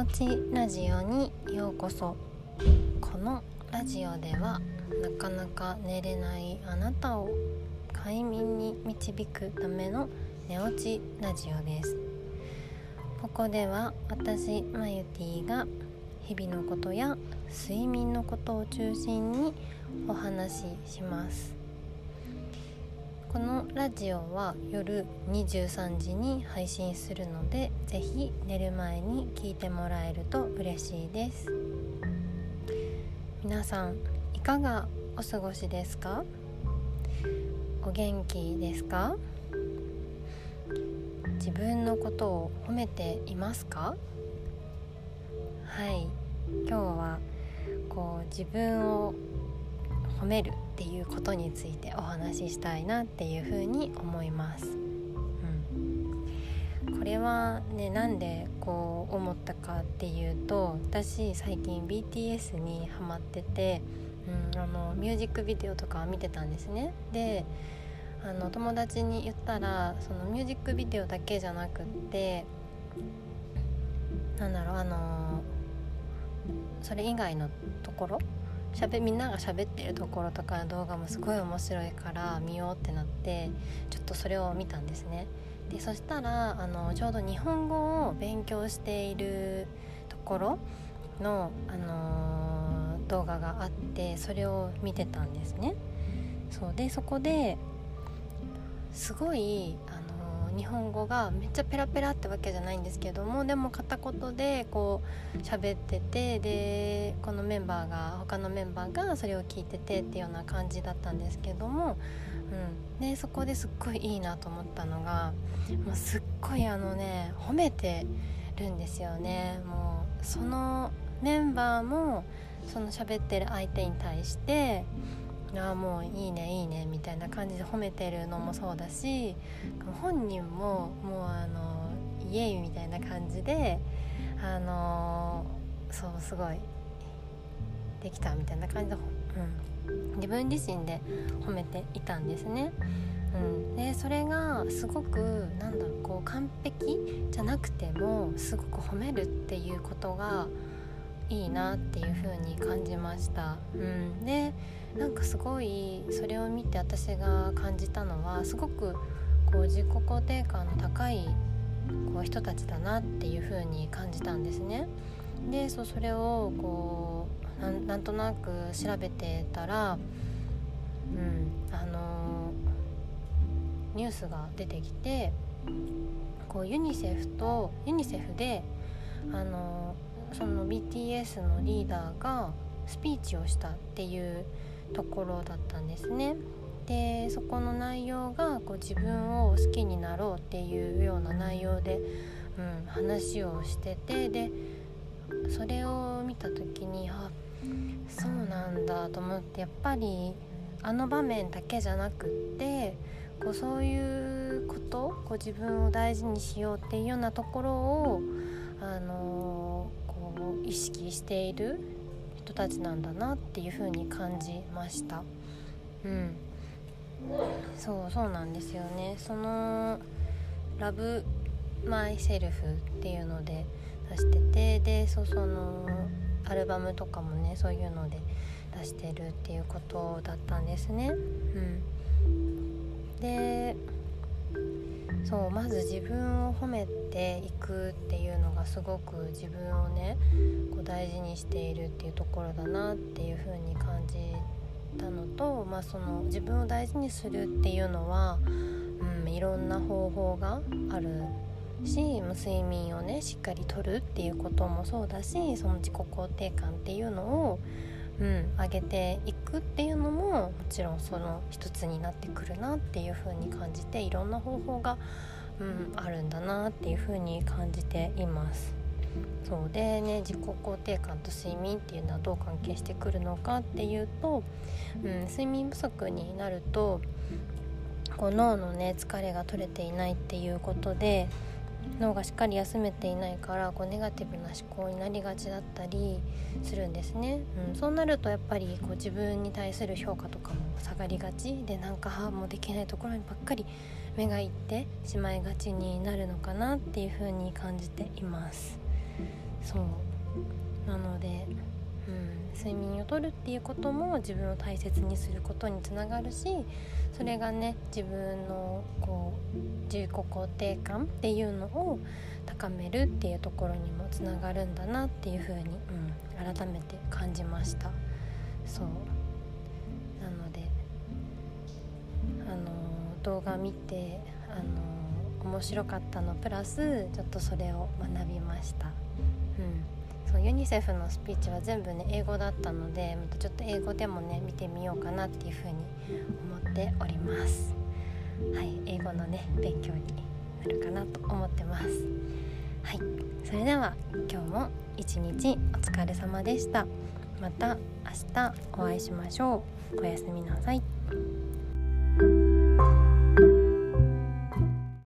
落ちラジオにようこそ。このラジオではなかなか寝れないあなたを快眠に導くための寝落ちラジオです。ここでは私マユティが日々のことや睡眠のことを中心にお話しします。このラジオは夜23時に配信するのでぜひ寝る前に聞いてもらえると嬉しいです。皆さんいかがお過ごしですか？お元気ですか？自分のことを褒めていますか？はい。今日はこう自分を褒めるっていうことについてお話ししたいなっていうふうに思います。うん、これはねなんでこう思ったかっていうと私最近 BTS にハマってて、うん、あのミュージックビデオとか見てたんですね。であの友達に言ったらそのミュージックビデオだけじゃなくってなんだろうあのそれ以外のところしゃべみんなが喋ってるところとかの動画もすごい面白いから見ようってなってちょっとそれを見たんですね。でそしたらあのちょうど日本語を勉強しているところの、あのー、動画があってそれを見てたんですね。そうでそこですごいあ日本語がめっちゃペラペラってわけじゃないんですけどもでも片言でこう喋っててでこのメンバーが他のメンバーがそれを聞いててっていうような感じだったんですけども、うん、でそこですっごいいいなと思ったのがもうすっごいあのね褒めてるんですよね。もうそのメンバーもその喋ってる相手に対してああもういいねいいねみたいな感じで褒めてるのもそうだし本人ももうあのイエイみたいな感じであのそうすごいできたみたいな感じで、うん、自分自身で褒めていたんですね。うん、でそれがすごくなんだろうこう完璧じゃなくてもすごく褒めるっていうことがいいなっていう風に感じました。うん、でなんかすごいそれを見て私が感じたのはすごくこう自己肯定感の高いこう人たちだなっていう風に感じたんですね。でそうそれをこうなんとなく調べてたら、うんあの、ニュースが出てきてこうユニセフとユニセフで、あの、その BTS のリーダーがスピーチをしたっていうところだったんですね。でそこの内容がこう自分を好きになろうっていうような内容で、うん、話をしててでそれを見た時にあそうなんだと思ってやっぱりあの場面だけじゃなくってこうそういうことこう自分を大事にしようっていうようなところを、あのー、こう意識している人たちなんだなっていう風に感じました。うん。そうそうなんですよね。その「ラブ・マイ・セルフ」っていうので出しててでそそのアルバムとかもねそういうので出してるっていうことだったんですね。うん。でそうまず自分を褒めていくっていうのがすごく自分をねこう大事にしているっていうところだなっていう風に感じたのと、まあ、その自分を大事にするっていうのは、うん、いろんな方法があるし睡眠をねしっかりとるっていうこともそうだしその自己肯定感っていうのをうん、上げていくっていうのももちろんその一つになってくるなっていう風に感じていろんな方法が、うん、あるんだなっていう風に感じています。そうでね自己肯定感と睡眠っていうのはどう関係してくるのかっていうと、うん、睡眠不足になるとこう脳のね疲れが取れていないっていうことで脳がしっかり休めていないからこうネガティブな思考になりがちだったりするんですね、うん、そうなるとやっぱりこう自分に対する評価とかも下がりがち。でなんかもうできないところにばっかり目がいってしまいがちになるのかなっていう風に感じています。そう。なので、うん、睡眠をとるっていうことも自分を大切にすることにつながるしそれがね自分のこう自己肯定感っていうのを高めるっていうところにもつながるんだなっていうふうに、うん、改めて感じました。そう。なのであの動画見てあの面白かったのプラスちょっとそれを学びました。うん。そうユニセフのスピーチは全部ね英語だったのでまたちょっと英語でもね見てみようかなっていうふうに思っております。はい英語のね勉強になるかなと思ってます。はいそれでは今日も一日お疲れ様でした。また明日お会いしましょう。おやすみなさい。